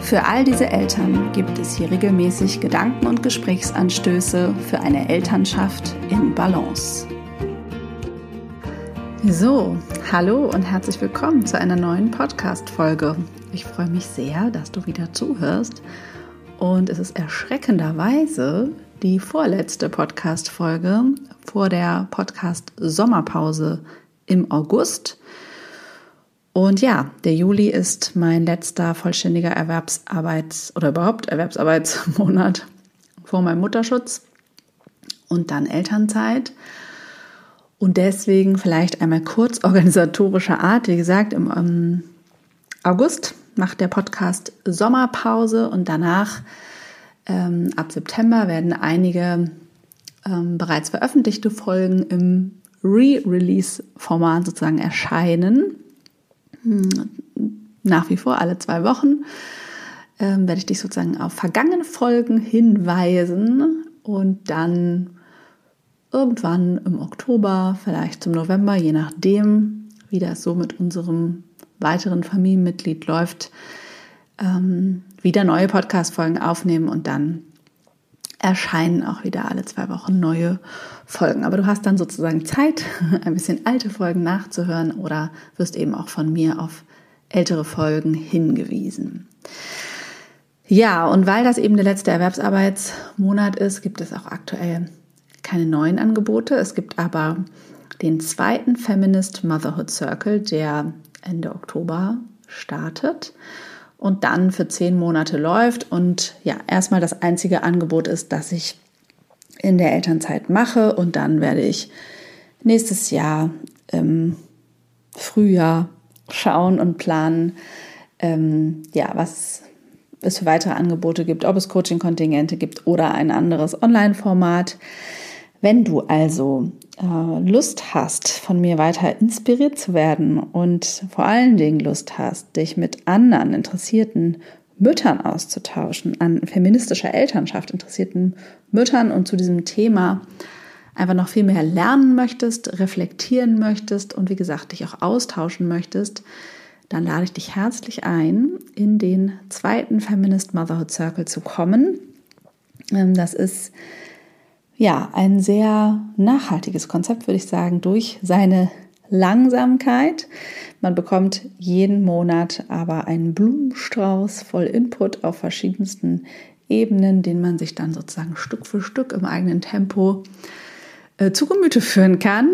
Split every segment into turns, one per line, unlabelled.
Für all diese Eltern gibt es hier regelmäßig Gedanken und Gesprächsanstöße für eine Elternschaft in Balance. So, hallo und herzlich willkommen zu einer neuen Podcast-Folge. Ich freue mich sehr, dass du wieder zuhörst. Und es ist erschreckenderweise die vorletzte Podcast-Folge vor der Podcast-Sommerpause im August. Und ja, der Juli ist mein letzter vollständiger Erwerbsarbeits- oder überhaupt Erwerbsarbeitsmonat vor meinem Mutterschutz und dann Elternzeit. Und deswegen vielleicht einmal kurz organisatorischer Art. Wie gesagt, im ähm, August macht der Podcast Sommerpause und danach ähm, ab September werden einige ähm, bereits veröffentlichte Folgen im Re-Release-Format sozusagen erscheinen. Hm, nach wie vor alle zwei Wochen ähm, werde ich dich sozusagen auf vergangene Folgen hinweisen und dann irgendwann im Oktober, vielleicht zum November, je nachdem, wie das so mit unserem weiteren Familienmitglied läuft, ähm, wieder neue Podcast-Folgen aufnehmen und dann erscheinen auch wieder alle zwei Wochen neue Folgen. Aber du hast dann sozusagen Zeit, ein bisschen alte Folgen nachzuhören oder wirst eben auch von mir auf ältere Folgen hingewiesen. Ja, und weil das eben der letzte Erwerbsarbeitsmonat ist, gibt es auch aktuell keine neuen Angebote. Es gibt aber den zweiten Feminist Motherhood Circle, der Ende Oktober startet und dann für zehn Monate läuft. Und ja, erstmal das einzige Angebot ist, dass ich in der Elternzeit mache und dann werde ich nächstes Jahr im Frühjahr schauen und planen, ähm, ja, was es für weitere Angebote gibt, ob es Coaching-Kontingente gibt oder ein anderes Online-Format. Wenn du also äh, Lust hast, von mir weiter inspiriert zu werden und vor allen Dingen Lust hast, dich mit anderen interessierten Müttern auszutauschen, an feministischer Elternschaft interessierten Müttern und zu diesem Thema einfach noch viel mehr lernen möchtest, reflektieren möchtest und wie gesagt, dich auch austauschen möchtest, dann lade ich dich herzlich ein, in den zweiten Feminist Motherhood Circle zu kommen. Ähm, das ist ja, ein sehr nachhaltiges Konzept, würde ich sagen, durch seine Langsamkeit. Man bekommt jeden Monat aber einen Blumenstrauß voll Input auf verschiedensten Ebenen, den man sich dann sozusagen Stück für Stück im eigenen Tempo äh, zu Gemüte führen kann.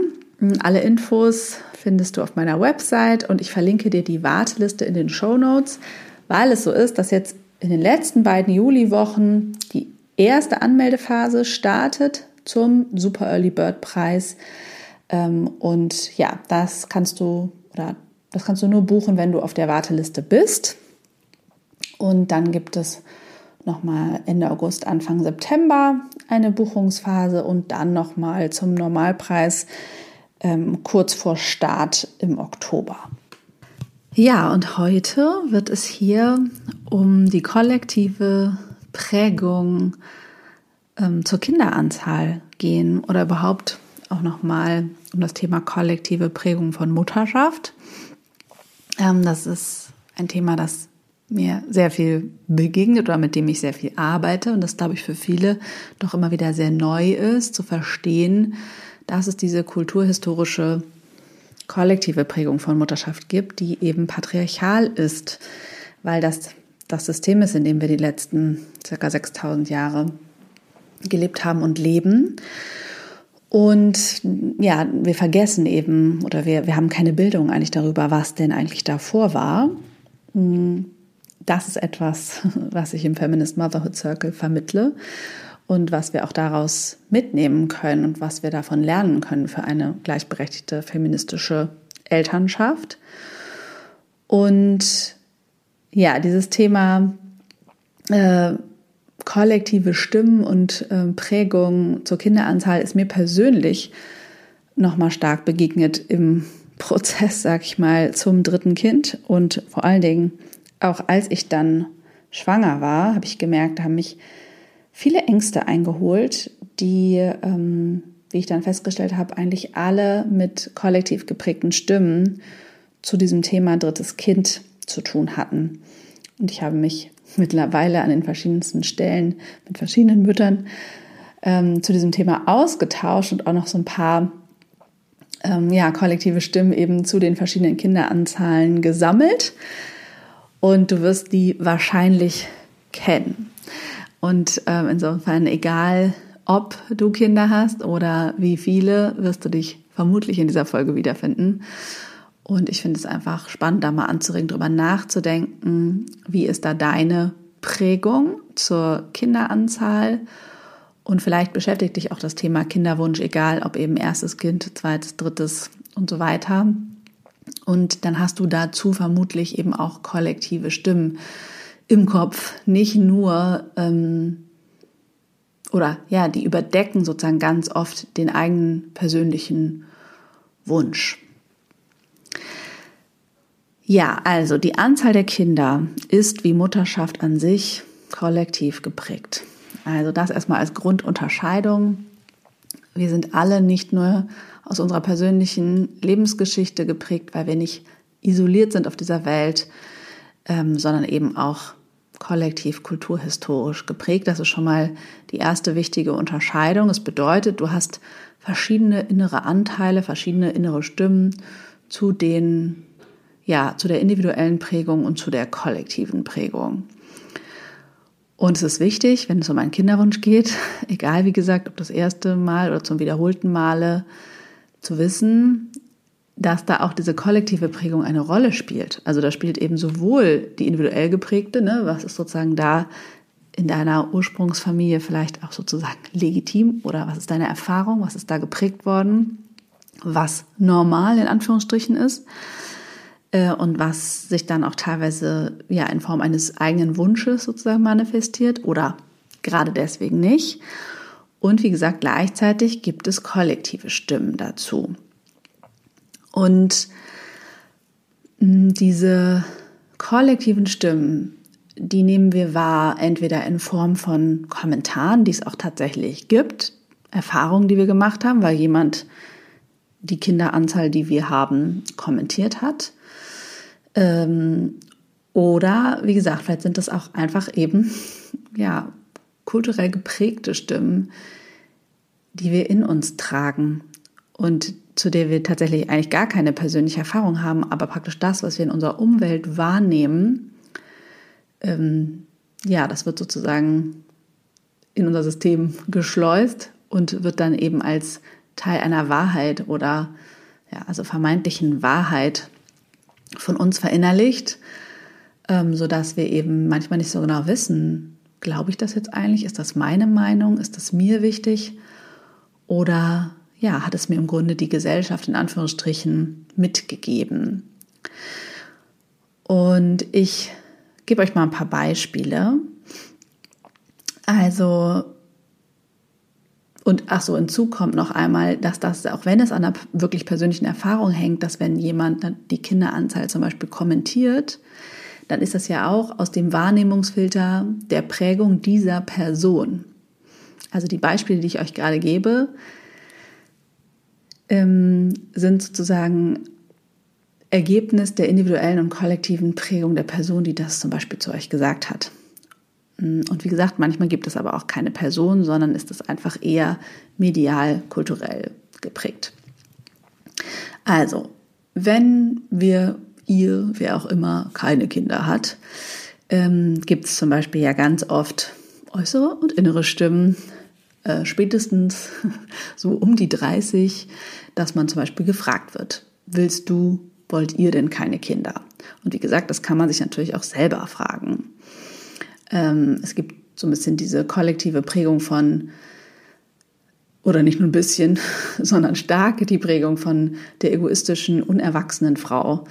Alle Infos findest du auf meiner Website und ich verlinke dir die Warteliste in den Show Notes, weil es so ist, dass jetzt in den letzten beiden Juliwochen die erste Anmeldephase startet zum Super Early Bird Preis. Ähm, und ja, das kannst du oder das kannst du nur buchen, wenn du auf der Warteliste bist. Und dann gibt es nochmal Ende August, Anfang September eine Buchungsphase und dann nochmal zum Normalpreis ähm, kurz vor Start im Oktober. Ja, und heute wird es hier um die kollektive Prägung ähm, zur Kinderanzahl gehen oder überhaupt auch nochmal um das Thema kollektive Prägung von Mutterschaft. Ähm, das ist ein Thema, das mir sehr viel begegnet oder mit dem ich sehr viel arbeite und das, glaube ich, für viele doch immer wieder sehr neu ist, zu verstehen, dass es diese kulturhistorische kollektive Prägung von Mutterschaft gibt, die eben patriarchal ist, weil das das System ist, in dem wir die letzten circa 6000 Jahre gelebt haben und leben. Und ja, wir vergessen eben oder wir, wir haben keine Bildung eigentlich darüber, was denn eigentlich davor war. Das ist etwas, was ich im Feminist Motherhood Circle vermittle und was wir auch daraus mitnehmen können und was wir davon lernen können für eine gleichberechtigte feministische Elternschaft. Und ja, dieses Thema äh, kollektive Stimmen und äh, Prägung zur Kinderanzahl ist mir persönlich nochmal stark begegnet im Prozess, sag ich mal, zum dritten Kind. Und vor allen Dingen, auch als ich dann schwanger war, habe ich gemerkt, haben mich viele Ängste eingeholt, die, ähm, wie ich dann festgestellt habe, eigentlich alle mit kollektiv geprägten Stimmen zu diesem Thema drittes Kind zu tun hatten. Und ich habe mich mittlerweile an den verschiedensten Stellen mit verschiedenen Müttern ähm, zu diesem Thema ausgetauscht und auch noch so ein paar ähm, ja, kollektive Stimmen eben zu den verschiedenen Kinderanzahlen gesammelt. Und du wirst die wahrscheinlich kennen. Und ähm, insofern, egal ob du Kinder hast oder wie viele, wirst du dich vermutlich in dieser Folge wiederfinden. Und ich finde es einfach spannend, da mal anzuregen, darüber nachzudenken, wie ist da deine Prägung zur Kinderanzahl? Und vielleicht beschäftigt dich auch das Thema Kinderwunsch, egal ob eben erstes Kind, zweites, drittes und so weiter. Und dann hast du dazu vermutlich eben auch kollektive Stimmen im Kopf, nicht nur ähm, oder ja, die überdecken sozusagen ganz oft den eigenen persönlichen Wunsch. Ja, also die Anzahl der Kinder ist wie Mutterschaft an sich kollektiv geprägt. Also das erstmal als Grundunterscheidung. Wir sind alle nicht nur aus unserer persönlichen Lebensgeschichte geprägt, weil wir nicht isoliert sind auf dieser Welt, ähm, sondern eben auch kollektiv kulturhistorisch geprägt. Das ist schon mal die erste wichtige Unterscheidung. Es bedeutet, du hast verschiedene innere Anteile, verschiedene innere Stimmen zu den ja, zu der individuellen Prägung und zu der kollektiven Prägung. Und es ist wichtig, wenn es um einen Kinderwunsch geht, egal wie gesagt, ob das erste Mal oder zum wiederholten Male, zu wissen, dass da auch diese kollektive Prägung eine Rolle spielt. Also da spielt eben sowohl die individuell geprägte, ne, was ist sozusagen da in deiner Ursprungsfamilie vielleicht auch sozusagen legitim oder was ist deine Erfahrung, was ist da geprägt worden, was normal in Anführungsstrichen ist und was sich dann auch teilweise ja in Form eines eigenen Wunsches sozusagen manifestiert oder gerade deswegen nicht. Und wie gesagt, gleichzeitig gibt es kollektive Stimmen dazu. Und hm, diese kollektiven Stimmen, die nehmen wir wahr, entweder in Form von Kommentaren, die es auch tatsächlich gibt, Erfahrungen, die wir gemacht haben, weil jemand die Kinderanzahl, die wir haben, kommentiert hat. Ähm, oder, wie gesagt, vielleicht sind das auch einfach eben, ja, kulturell geprägte Stimmen, die wir in uns tragen und zu der wir tatsächlich eigentlich gar keine persönliche Erfahrung haben, aber praktisch das, was wir in unserer Umwelt wahrnehmen, ähm, ja, das wird sozusagen in unser System geschleust und wird dann eben als Teil einer Wahrheit oder ja, also vermeintlichen Wahrheit von uns verinnerlicht, ähm, sodass wir eben manchmal nicht so genau wissen, glaube ich das jetzt eigentlich? Ist das meine Meinung? Ist das mir wichtig? Oder ja, hat es mir im Grunde die Gesellschaft in Anführungsstrichen mitgegeben? Und ich gebe euch mal ein paar Beispiele. Also und ach so, hinzu kommt noch einmal, dass das, auch wenn es an einer wirklich persönlichen Erfahrung hängt, dass wenn jemand die Kinderanzahl zum Beispiel kommentiert, dann ist das ja auch aus dem Wahrnehmungsfilter der Prägung dieser Person. Also die Beispiele, die ich euch gerade gebe, ähm, sind sozusagen Ergebnis der individuellen und kollektiven Prägung der Person, die das zum Beispiel zu euch gesagt hat. Mm, und wie gesagt, manchmal gibt es aber auch keine Person, sondern ist es einfach eher medial, kulturell geprägt. Also, wenn wir, ihr, wer auch immer, keine Kinder hat, ähm, gibt es zum Beispiel ja ganz oft äußere und innere Stimmen, äh, spätestens so um die 30, dass man zum Beispiel gefragt wird, willst du, wollt ihr denn keine Kinder? Und wie gesagt, das kann man sich natürlich auch selber fragen. Ähm, es gibt so ein bisschen diese kollektive Prägung von, oder nicht nur ein bisschen, sondern stark die Prägung von der egoistischen, unerwachsenen Frau,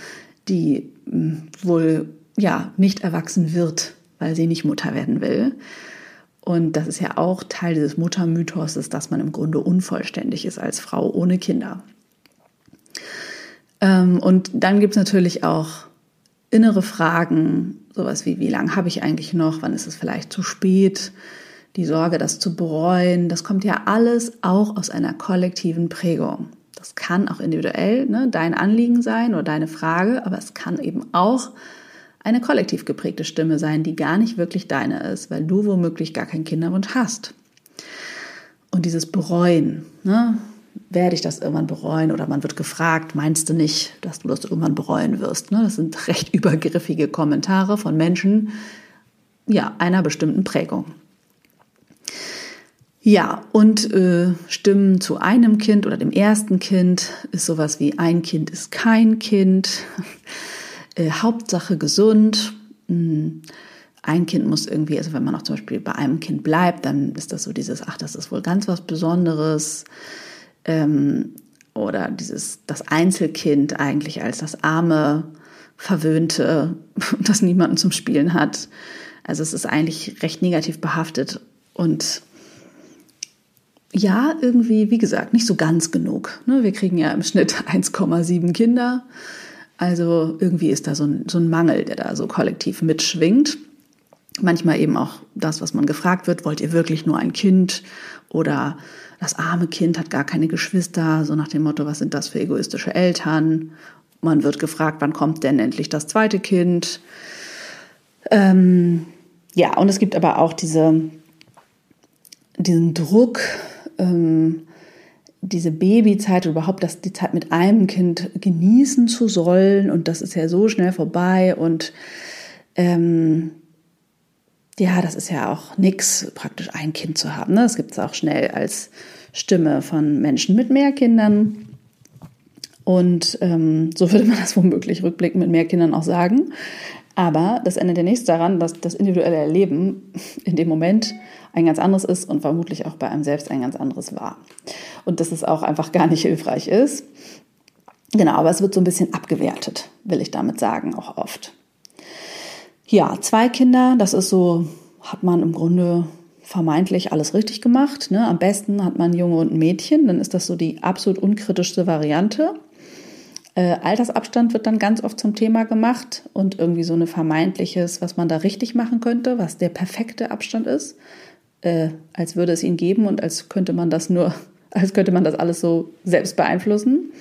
die hm, wohl ja nicht erwachsen wird, weil sie nicht Mutter werden will. Und das ist ja auch Teil dieses Muttermythos, dass man im Grunde unvollständig ist als Frau ohne Kinder. Ähm, und dann gibt es natürlich auch innere Fragen, sowas wie, wie lange habe ich eigentlich noch, wann ist es vielleicht zu spät, die Sorge, das zu bereuen, das kommt ja alles auch aus einer kollektiven Prägung. Das kann auch individuell ne, dein Anliegen sein oder deine Frage, aber es kann eben auch eine kollektiv geprägte Stimme sein, die gar nicht wirklich deine ist, weil du womöglich gar keinen Kinderwunsch hast. Und dieses Bereuen, ne, werde ich das irgendwann bereuen? Oder man wird gefragt, meinst du nicht, dass du das irgendwann bereuen wirst? Ne? Das sind recht übergriffige Kommentare von Menschen, ja, einer bestimmten Prägung. Ja, und äh, Stimmen zu einem Kind oder dem ersten Kind ist sowas wie ein Kind ist kein Kind, äh, Hauptsache gesund. Hm, ein Kind muss irgendwie, also wenn man auch zum Beispiel bei einem Kind bleibt, dann ist das so dieses, ach, das ist wohl ganz was Besonderes. Ähm, oder dieses, das Einzelkind eigentlich als das arme, verwöhnte, das niemanden zum Spielen hat. Also es ist eigentlich recht negativ behaftet und ja, irgendwie, wie gesagt, nicht so ganz genug. Ne? Wir kriegen ja im Schnitt 1,7 Kinder. Also irgendwie ist da so ein, so ein Mangel, der da so kollektiv mitschwingt. Manchmal eben auch das, was man gefragt wird, wollt ihr wirklich nur ein Kind? Oder das arme Kind hat gar keine Geschwister, so nach dem Motto, was sind das für egoistische Eltern? Man wird gefragt, wann kommt denn endlich das zweite Kind? Ähm, ja, und es gibt aber auch diese, diesen Druck, ähm, diese Babyzeit überhaupt das, die Zeit mit einem Kind genießen zu sollen und das ist ja so schnell vorbei und ähm, ja, das ist ja auch nix, praktisch ein Kind zu haben. Ne? Das gibt es auch schnell als Stimme von Menschen mit mehr Kindern. Und ähm, so würde man das womöglich rückblickend mit mehr Kindern auch sagen. Aber das ändert ja nichts daran, dass das individuelle Erleben in dem Moment ein ganz anderes ist und vermutlich auch bei einem selbst ein ganz anderes war. Und dass es auch einfach gar nicht hilfreich ist. Genau, aber es wird so ein bisschen abgewertet, will ich damit sagen, auch oft. Ja, zwei Kinder, das ist so, hat man im Grunde vermeintlich alles richtig gemacht. Ne? Am besten hat man Junge und ein Mädchen, dann ist das so die absolut unkritischste Variante. Äh, Altersabstand wird dann ganz oft zum Thema gemacht und irgendwie so ein vermeintliches, was man da richtig machen könnte, was der perfekte Abstand ist, äh, als würde es ihn geben und als könnte man das nur, als könnte man das alles so selbst beeinflussen.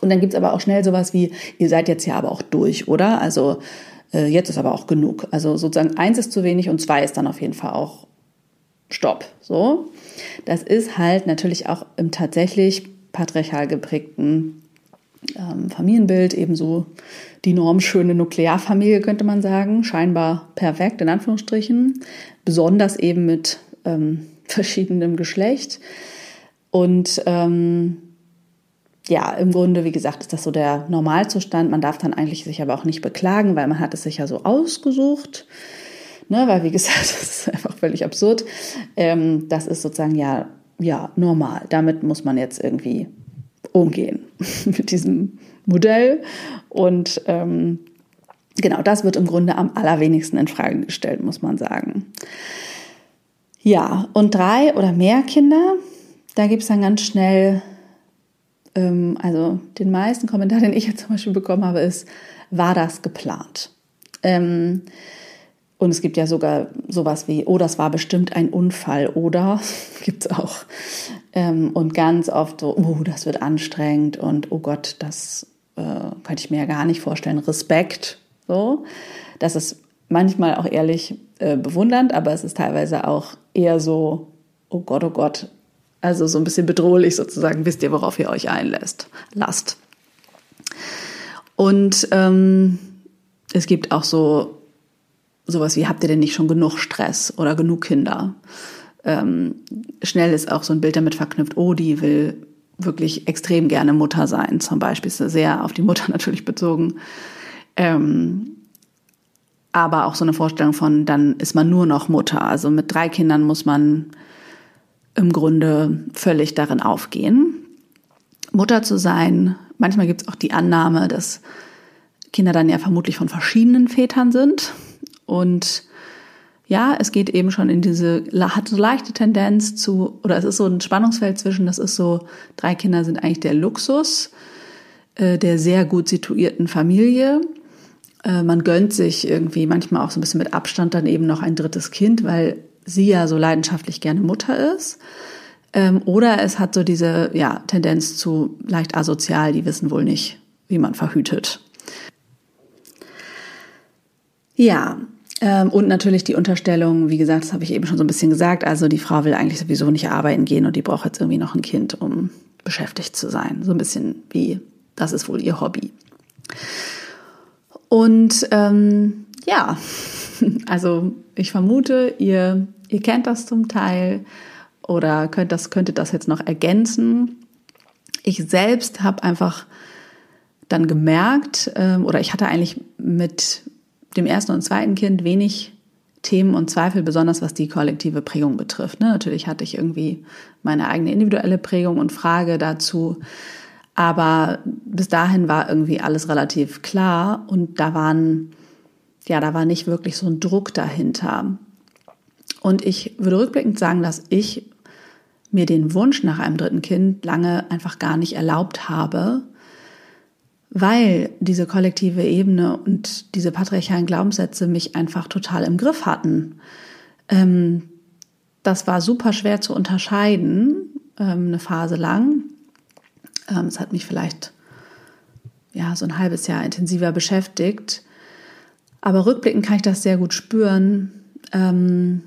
Und dann gibt es aber auch schnell sowas wie, ihr seid jetzt ja aber auch durch, oder? Also äh, jetzt ist aber auch genug. Also sozusagen eins ist zu wenig und zwei ist dann auf jeden Fall auch Stopp. So. Das ist halt natürlich auch im tatsächlich patriarchal geprägten ähm, Familienbild ebenso die normschöne Nuklearfamilie, könnte man sagen. Scheinbar perfekt, in Anführungsstrichen. Besonders eben mit ähm, verschiedenem Geschlecht. Und ähm, ja, im Grunde, wie gesagt, ist das so der Normalzustand. Man darf dann eigentlich sich aber auch nicht beklagen, weil man hat es sich ja so ausgesucht. Ne, weil, wie gesagt, das ist einfach völlig absurd. Ähm, das ist sozusagen ja, ja normal. Damit muss man jetzt irgendwie umgehen mit diesem Modell. Und ähm, genau, das wird im Grunde am allerwenigsten in Frage gestellt, muss man sagen. Ja, und drei oder mehr Kinder, da gibt es dann ganz schnell ähm, also den meisten Kommentar, den ich jetzt zum Beispiel bekommen habe, ist, war das geplant? Ähm, und es gibt ja sogar sowas wie, oh, das war bestimmt ein Unfall oder gibt es auch. Ähm, und ganz oft so, oh, das wird anstrengend und oh Gott, das äh, könnte ich mir ja gar nicht vorstellen. Respekt. So. Das ist manchmal auch ehrlich äh, bewundernd, aber es ist teilweise auch eher so, oh Gott, oh Gott, also so ein bisschen bedrohlich sozusagen, wisst ihr, worauf ihr euch einlässt, lasst. Und ähm, es gibt auch so sowas wie, habt ihr denn nicht schon genug Stress oder genug Kinder? Ähm, schnell ist auch so ein Bild damit verknüpft, oh, die will wirklich extrem gerne Mutter sein. Zum Beispiel ist sehr auf die Mutter natürlich bezogen. Ähm, aber auch so eine Vorstellung von, dann ist man nur noch Mutter. Also mit drei Kindern muss man im Grunde völlig darin aufgehen. Mutter zu sein, manchmal gibt es auch die Annahme, dass Kinder dann ja vermutlich von verschiedenen Vätern sind. Und ja, es geht eben schon in diese, hat so leichte Tendenz zu, oder es ist so ein Spannungsfeld zwischen, das ist so, drei Kinder sind eigentlich der Luxus äh, der sehr gut situierten Familie. Äh, man gönnt sich irgendwie manchmal auch so ein bisschen mit Abstand dann eben noch ein drittes Kind, weil sie ja so leidenschaftlich gerne Mutter ist. Ähm, oder es hat so diese ja, Tendenz zu leicht asozial, die wissen wohl nicht, wie man verhütet. Ja, ähm, und natürlich die Unterstellung, wie gesagt, das habe ich eben schon so ein bisschen gesagt, also die Frau will eigentlich sowieso nicht arbeiten gehen und die braucht jetzt irgendwie noch ein Kind, um beschäftigt zu sein. So ein bisschen wie, das ist wohl ihr Hobby. Und ähm, ja, also ich vermute, ihr, ihr kennt das zum Teil oder könnt das, könntet das jetzt noch ergänzen. Ich selbst habe einfach dann gemerkt, ähm, oder ich hatte eigentlich mit dem ersten und zweiten Kind wenig Themen und Zweifel, besonders was die kollektive Prägung betrifft. Ne? Natürlich hatte ich irgendwie meine eigene individuelle Prägung und Frage dazu. Aber bis dahin war irgendwie alles relativ klar und da waren, ja, da war nicht wirklich so ein Druck dahinter. Und ich würde rückblickend sagen, dass ich mir den Wunsch nach einem dritten Kind lange einfach gar nicht erlaubt habe, weil diese kollektive Ebene und diese patriarchalen Glaubenssätze mich einfach total im Griff hatten. Ähm, das war super schwer zu unterscheiden, ähm, eine Phase lang. Ähm, es hat mich vielleicht ja so ein halbes Jahr intensiver beschäftigt. Aber rückblickend kann ich das sehr gut spüren, ähm,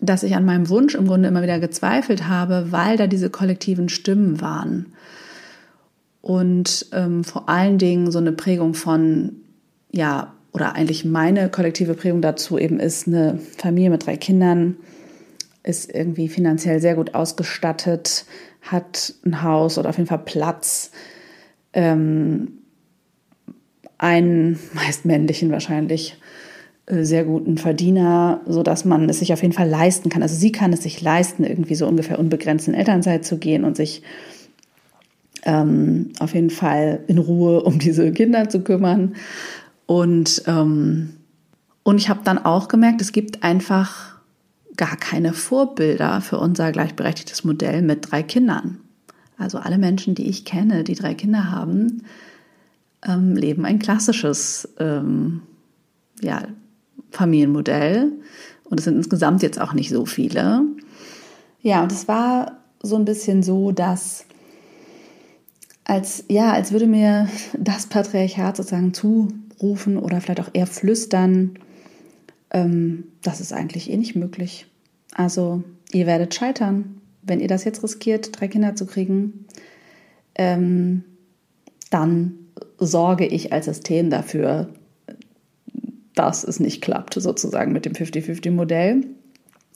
dass ich an meinem Wunsch im Grunde immer wieder gezweifelt habe, weil da diese kollektiven Stimmen waren. Und ähm, vor allen Dingen so eine Prägung von, ja, oder eigentlich meine kollektive Prägung dazu eben ist eine Familie mit drei Kindern, ist irgendwie finanziell sehr gut ausgestattet, hat ein Haus oder auf jeden Fall Platz, ähm, einen meist männlichen wahrscheinlich äh, sehr guten Verdiener, so dass man es sich auf jeden Fall leisten kann. Also sie kann es sich leisten, irgendwie so ungefähr unbegrenzt in Elternzeit zu gehen und sich ähm, auf jeden Fall in Ruhe um diese Kinder zu kümmern. Und, ähm, und ich habe dann auch gemerkt, es gibt einfach gar keine Vorbilder für unser gleichberechtigtes Modell mit drei Kindern. Also alle Menschen, die ich kenne, die drei Kinder haben, ähm, leben ein klassisches ähm, ja, Familienmodell. Und es sind insgesamt jetzt auch nicht so viele. Ja, und es war so ein bisschen so, dass als, ja, als würde mir das Patriarchat sozusagen zurufen oder vielleicht auch eher flüstern, ähm, das ist eigentlich eh nicht möglich. Also ihr werdet scheitern, wenn ihr das jetzt riskiert, drei Kinder zu kriegen, ähm, dann sorge ich als System dafür, dass es nicht klappt, sozusagen mit dem 50-50-Modell.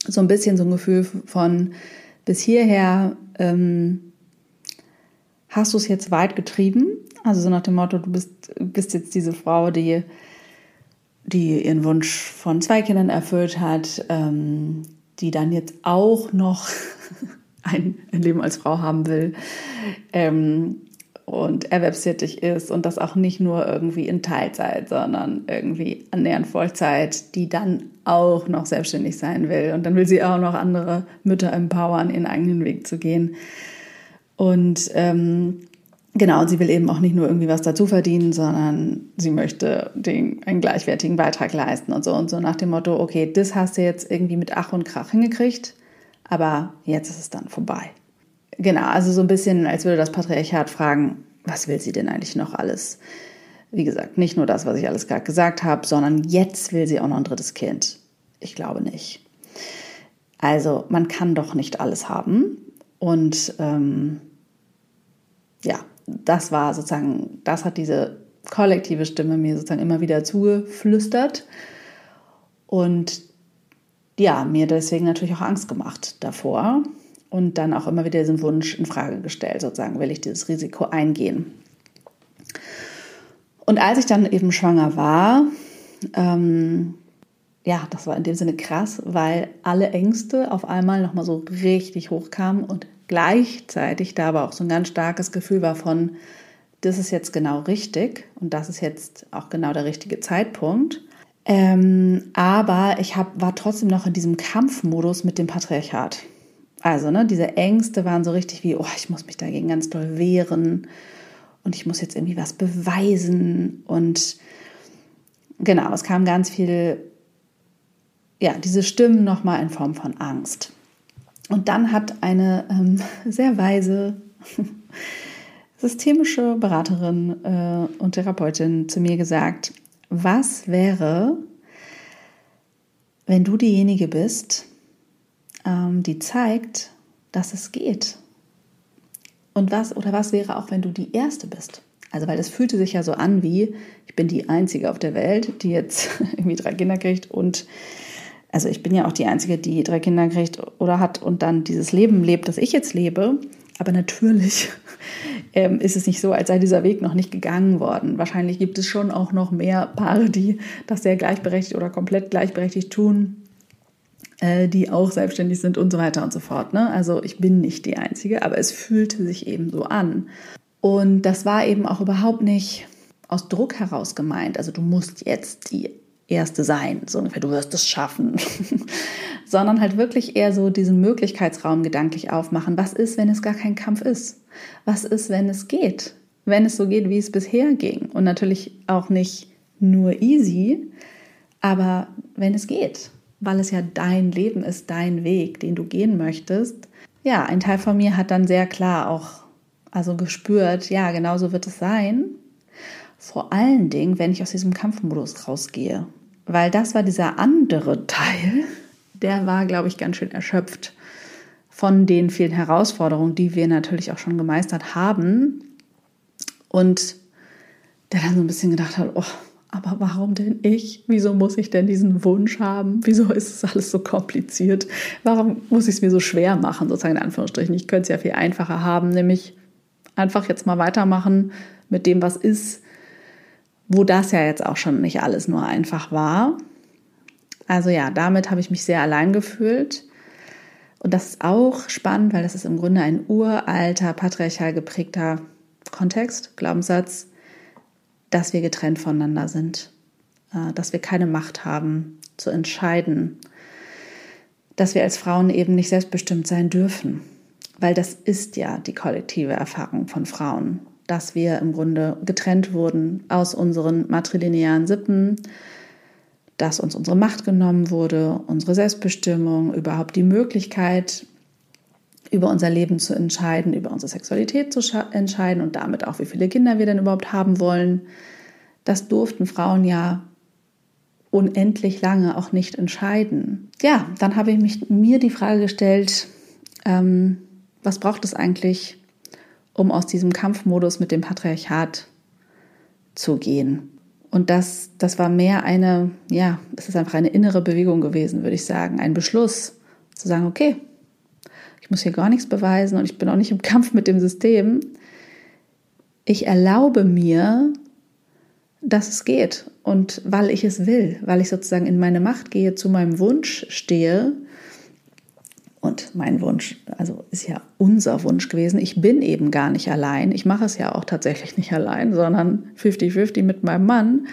So ein bisschen so ein Gefühl von bis hierher ähm, hast du es jetzt weit getrieben? Also so nach dem Motto, du bist, bist jetzt diese Frau, die, die ihren Wunsch von zwei Kindern erfüllt hat, ähm, die dann jetzt auch noch ein, Leben als Frau haben will ähm, und erwerbstätig ist und das auch nicht nur irgendwie in Teilzeit, sondern irgendwie annähernd Vollzeit, die dann auch noch selbstständig sein will. Und dann will sie auch noch andere Mütter empowern, ihren eigenen Weg zu gehen. Und ähm, genau, sie will eben auch nicht nur irgendwie was dazu verdienen, sondern sie möchte den, einen gleichwertigen Beitrag leisten und so und so nach dem Motto, okay, das hast du jetzt irgendwie mit Ach und Krach hingekriegt, aber jetzt ist es dann vorbei. Genau, also so ein bisschen, als würde das Patriarchat fragen, was will sie denn eigentlich noch alles? Wie gesagt, nicht nur das, was ich alles gerade gesagt habe, sondern jetzt will sie auch noch ein drittes Kind. Ich glaube nicht. Also man kann doch nicht alles haben. Und ähm, ja, das war sozusagen, das hat diese kollektive Stimme mir sozusagen immer wieder zugeflüstert und ja, mir deswegen natürlich auch Angst gemacht davor und dann auch immer wieder diesen Wunsch in Frage gestellt, sozusagen, will ich dieses Risiko eingehen. Und als ich dann eben schwanger war, ähm, ja, das war in dem Sinne krass, weil alle Ängste auf einmal nochmal so richtig hochkamen und gleichzeitig da aber auch so ein ganz starkes Gefühl war von, das ist jetzt genau richtig und das ist jetzt auch genau der richtige Zeitpunkt. Ähm, aber ich hab, war trotzdem noch in diesem Kampfmodus mit dem Patriarchat. Also, ne, diese Ängste waren so richtig wie, oh, ich muss mich dagegen ganz doll wehren und ich muss jetzt irgendwie was beweisen. Und genau, es kam ganz viel, ja, diese Stimmen nochmal in Form von Angst. Und dann hat eine ähm, sehr weise systemische Beraterin äh, und Therapeutin zu mir gesagt, was wäre, wenn du diejenige bist, die zeigt, dass es geht? Und was oder was wäre auch, wenn du die erste bist? Also, weil es fühlte sich ja so an wie, ich bin die Einzige auf der Welt, die jetzt irgendwie drei Kinder kriegt und also ich bin ja auch die Einzige, die drei Kinder kriegt oder hat und dann dieses Leben lebt, das ich jetzt lebe. Aber natürlich ähm, ist es nicht so, als sei dieser Weg noch nicht gegangen worden. Wahrscheinlich gibt es schon auch noch mehr Paare, die das sehr gleichberechtigt oder komplett gleichberechtigt tun, äh, die auch selbstständig sind und so weiter und so fort. Ne? Also ich bin nicht die Einzige, aber es fühlte sich eben so an. Und das war eben auch überhaupt nicht aus Druck heraus gemeint. Also du musst jetzt die Erste sein, so ungefähr, du wirst es schaffen, sondern halt wirklich eher so diesen Möglichkeitsraum gedanklich aufmachen. Was ist, wenn es gar kein Kampf ist? Was ist, wenn es geht? Wenn es so geht, wie es bisher ging. Und natürlich auch nicht nur easy, aber wenn es geht, weil es ja dein Leben ist, dein Weg, den du gehen möchtest. Ja, ein Teil von mir hat dann sehr klar auch also gespürt, ja, genau so wird es sein. Vor allen Dingen, wenn ich aus diesem Kampfmodus rausgehe. Weil das war dieser andere Teil, der war, glaube ich, ganz schön erschöpft von den vielen Herausforderungen, die wir natürlich auch schon gemeistert haben. Und der dann so ein bisschen gedacht hat, oh, aber warum denn ich? Wieso muss ich denn diesen Wunsch haben? Wieso ist es alles so kompliziert? Warum muss ich es mir so schwer machen, sozusagen in Anführungsstrichen? Ich könnte es ja viel einfacher haben, nämlich einfach jetzt mal weitermachen mit dem, was ist, wo das ja jetzt auch schon nicht alles nur einfach war. Also ja, damit habe ich mich sehr allein gefühlt. Und das ist auch spannend, weil das ist im Grunde ein uralter, patriarchal geprägter Kontext, Glaubenssatz, dass wir getrennt voneinander sind, äh, dass wir keine Macht haben zu entscheiden, dass wir als Frauen eben nicht selbstbestimmt sein dürfen, weil das ist ja die kollektive Erfahrung von Frauen dass wir im Grunde getrennt wurden aus unseren matrilinearen Sippen, dass uns unsere Macht genommen wurde, unsere Selbstbestimmung, überhaupt die Möglichkeit, über unser Leben zu entscheiden, über unsere Sexualität zu entscheiden und damit auch, wie viele Kinder wir denn überhaupt haben wollen. Das durften Frauen ja unendlich lange auch nicht entscheiden. Ja, dann habe ich mich, mir die Frage gestellt, ähm, was braucht es eigentlich, um aus diesem Kampfmodus mit dem Patriarchat zu gehen. Und das, das war mehr eine, ja, es ist einfach eine innere Bewegung gewesen, würde ich sagen, ein Beschluss zu sagen, okay, ich muss hier gar nichts beweisen und ich bin auch nicht im Kampf mit dem System. Ich erlaube mir, dass es geht und weil ich es will, weil ich sozusagen in meine Macht gehe, zu meinem Wunsch stehe und mein Wunsch, also ist ja unser Wunsch gewesen. Ich bin eben gar nicht allein. Ich mache es ja auch tatsächlich nicht allein, sondern 50-50 mit meinem Mann.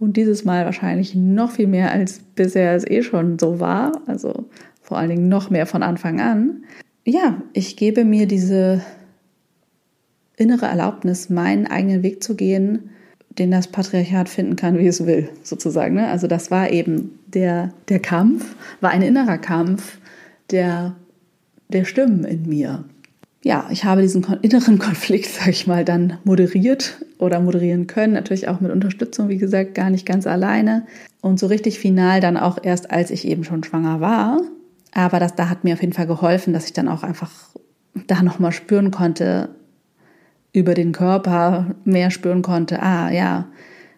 Und dieses Mal wahrscheinlich noch viel mehr, als bisher es eh schon so war. Also vor allen Dingen noch mehr von Anfang an. Ja, ich gebe mir diese innere Erlaubnis, meinen eigenen Weg zu gehen, den das Patriarchat finden kann, wie es will, sozusagen. Ne? Also das war eben der, der Kampf, war ein innerer Kampf, der, der Stimmen in mir. Ja, ich habe diesen inneren Konflikt, sag ich mal, dann moderiert oder moderieren können. Natürlich auch mit Unterstützung, wie gesagt, gar nicht ganz alleine. Und so richtig final dann auch erst, als ich eben schon schwanger war. Aber das da hat mir auf jeden Fall geholfen, dass ich dann auch einfach da nochmal spüren konnte, über den Körper mehr spüren konnte. Ah, ja,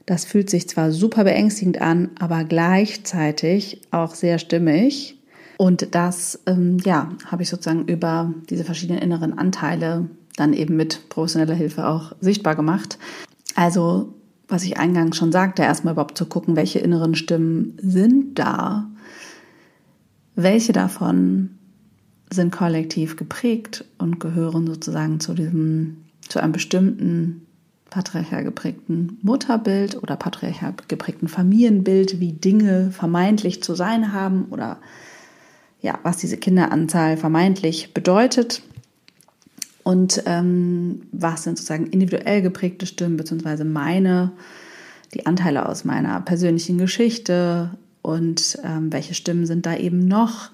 das fühlt sich zwar super beängstigend an, aber gleichzeitig auch sehr stimmig. Und das, ähm, ja, habe ich sozusagen über diese verschiedenen inneren Anteile dann eben mit professioneller Hilfe auch sichtbar gemacht. Also, was ich eingangs schon sagte, erstmal überhaupt zu gucken, welche inneren Stimmen sind da, welche davon sind kollektiv geprägt und gehören sozusagen zu diesem, zu einem bestimmten patriarchal geprägten Mutterbild oder patriarchal geprägten Familienbild, wie Dinge vermeintlich zu sein haben oder ja, was diese Kinderanzahl vermeintlich bedeutet. Und ähm, was sind sozusagen individuell geprägte Stimmen, beziehungsweise meine, die Anteile aus meiner persönlichen Geschichte und ähm, welche Stimmen sind da eben noch,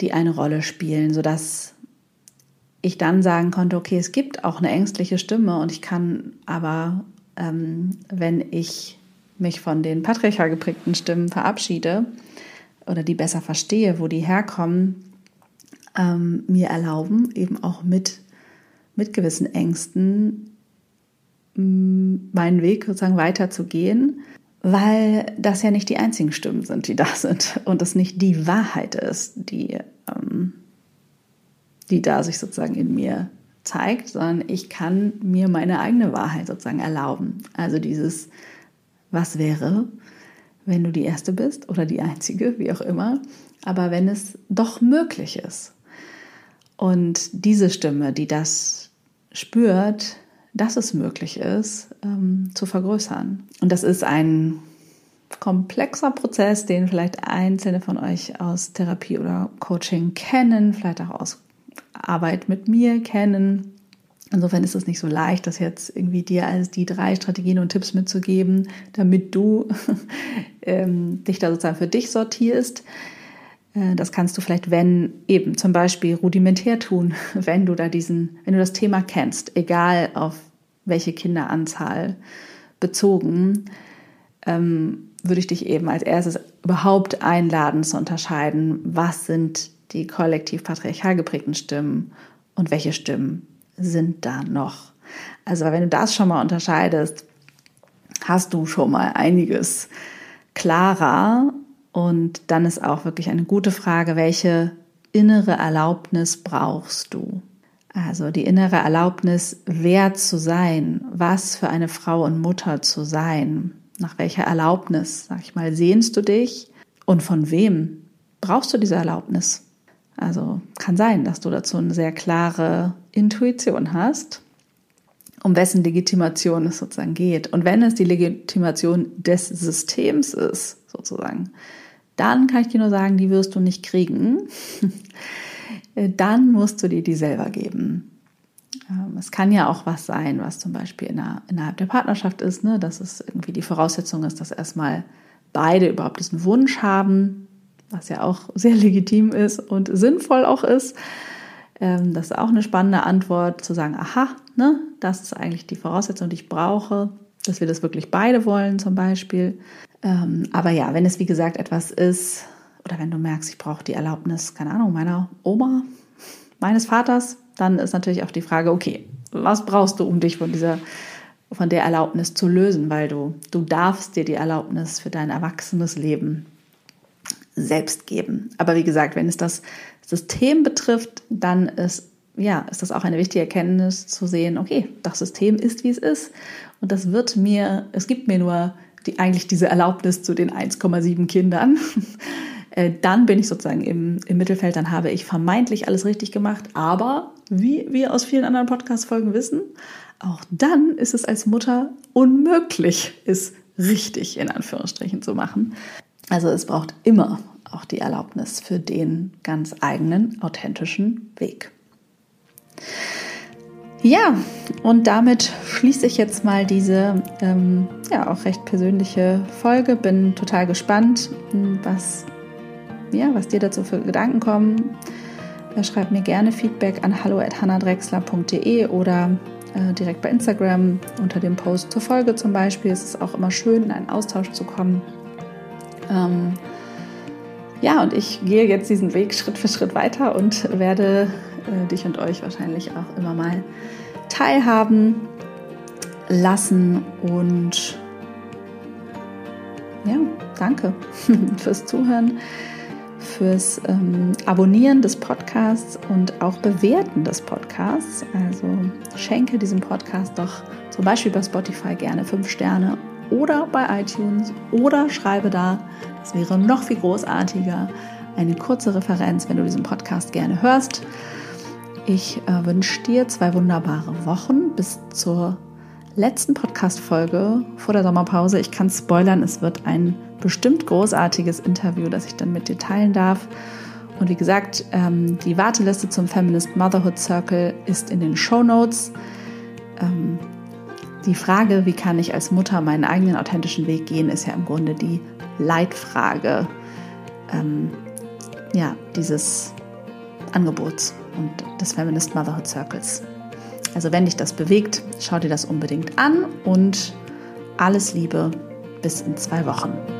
die eine Rolle spielen, sodass ich dann sagen konnte, okay, es gibt auch eine ängstliche Stimme und ich kann aber, ähm, wenn ich mich von den patriarchal geprägten Stimmen verabschiede oder die besser verstehe, wo die herkommen, ähm, mir erlauben, eben auch mit, mit gewissen Ängsten meinen Weg sozusagen weiterzugehen, weil das ja nicht die einzigen Stimmen sind, die da sind und es nicht die Wahrheit ist, die ähm, die da sich sozusagen in mir zeigt, sondern ich kann mir meine eigene Wahrheit sozusagen erlauben. Also dieses, was wäre, wenn du die Erste bist oder die Einzige, wie auch immer, aber wenn es doch möglich ist. Und diese Stimme, die das spürt, dass es möglich ist, ähm, zu vergrößern. Und das ist ein komplexer Prozess, den vielleicht einzelne von euch aus Therapie oder Coaching kennen, vielleicht auch aus Arbeit mit mir kennen. Insofern ist es nicht so leicht, das jetzt irgendwie dir als die drei Strategien und Tipps mitzugeben, damit du ähm, dich da sozusagen für dich sortierst. Äh, das kannst du vielleicht, wenn eben zum Beispiel rudimentär tun, wenn du da diesen, wenn du das Thema kennst, egal auf welche Kinderanzahl bezogen, ähm, würde ich dich eben als erstes überhaupt einladen zu unterscheiden, was sind die kollektiv patriarchal geprägten Stimmen und welche Stimmen sind da noch. Also wenn du das schon mal unterscheidest, hast du schon mal einiges klarer und dann ist auch wirklich eine gute Frage, welche innere Erlaubnis brauchst du? Also die innere Erlaubnis, wer zu sein, was für eine Frau und Mutter zu sein. Nach welcher Erlaubnis, sag ich mal, sehnst du dich und von wem brauchst du diese Erlaubnis? Also kann sein, dass du dazu eine sehr klare Intuition hast, um wessen Legitimation es sozusagen geht. Und wenn es die Legitimation des Systems ist, sozusagen, dann kann ich dir nur sagen, die wirst du nicht kriegen. dann musst du dir die selber geben. Ähm, es kann ja auch was sein, was zum Beispiel innerhalb der Partnerschaft ist, ne? dass es irgendwie die Voraussetzung ist, dass erstmal beide überhaupt diesen Wunsch haben, was ja auch sehr legitim ist und sinnvoll auch ist. Ähm, das ist auch eine spannende Antwort, zu sagen, aha, ne, das ist eigentlich die Voraussetzung, die ich brauche, dass wir das wirklich beide wollen zum Beispiel. Ähm, aber ja, wenn es wie gesagt etwas ist, oder wenn du merkst, ich brauche die Erlaubnis, keine Ahnung, meiner Oma, meines Vaters, dann ist natürlich auch die Frage, okay, was brauchst du, um dich von dieser von der Erlaubnis zu lösen, weil du, du darfst dir die Erlaubnis für dein erwachsenes Leben selbst geben. Aber wie gesagt, wenn es das System betrifft, dann ist, ja, ist das auch eine wichtige Erkenntnis zu sehen, okay, das System ist, wie es ist. Und das wird mir, es gibt mir nur die, eigentlich diese Erlaubnis zu den 1,7 Kindern. Äh, dann bin ich sozusagen im, im Mittelfeld, dann habe ich vermeintlich alles richtig gemacht. Aber wie wir aus vielen anderen Podcast-Folgen wissen, auch dann ist es als Mutter unmöglich, es richtig in Anführungsstrichen zu machen. Also es braucht immer auch die Erlaubnis für den ganz eigenen, authentischen Weg. Ja, und damit schließe ich jetzt mal diese ähm, ja auch recht persönliche Folge. Bin total gespannt, was, ja, was dir dazu für Gedanken kommen. Schreib mir gerne Feedback an hallo.hannadrexler.de oder äh, direkt bei Instagram unter dem Post zur Folge zum Beispiel. Es ist auch immer schön, in einen Austausch zu kommen. Ähm, ja, und ich gehe jetzt diesen Weg Schritt für Schritt weiter und werde äh, dich und euch wahrscheinlich auch immer mal teilhaben lassen. Und ja, danke fürs Zuhören, fürs ähm, Abonnieren des Podcasts und auch Bewerten des Podcasts. Also schenke diesem Podcast doch zum Beispiel bei Spotify gerne fünf Sterne oder bei iTunes oder schreibe da, das wäre noch viel großartiger, eine kurze Referenz, wenn du diesen Podcast gerne hörst. Ich äh, wünsche dir zwei wunderbare Wochen bis zur letzten Podcast-Folge vor der Sommerpause. Ich kann spoilern, es wird ein bestimmt großartiges Interview, das ich dann mit dir teilen darf. Und wie gesagt, ähm, die Warteliste zum Feminist Motherhood Circle ist in den Show Notes. Ähm, die Frage, wie kann ich als Mutter meinen eigenen authentischen Weg gehen, ist ja im Grunde die Leitfrage ähm, ja, dieses Angebots und des Feminist Motherhood Circles. Also wenn dich das bewegt, schau dir das unbedingt an und alles Liebe bis in zwei Wochen.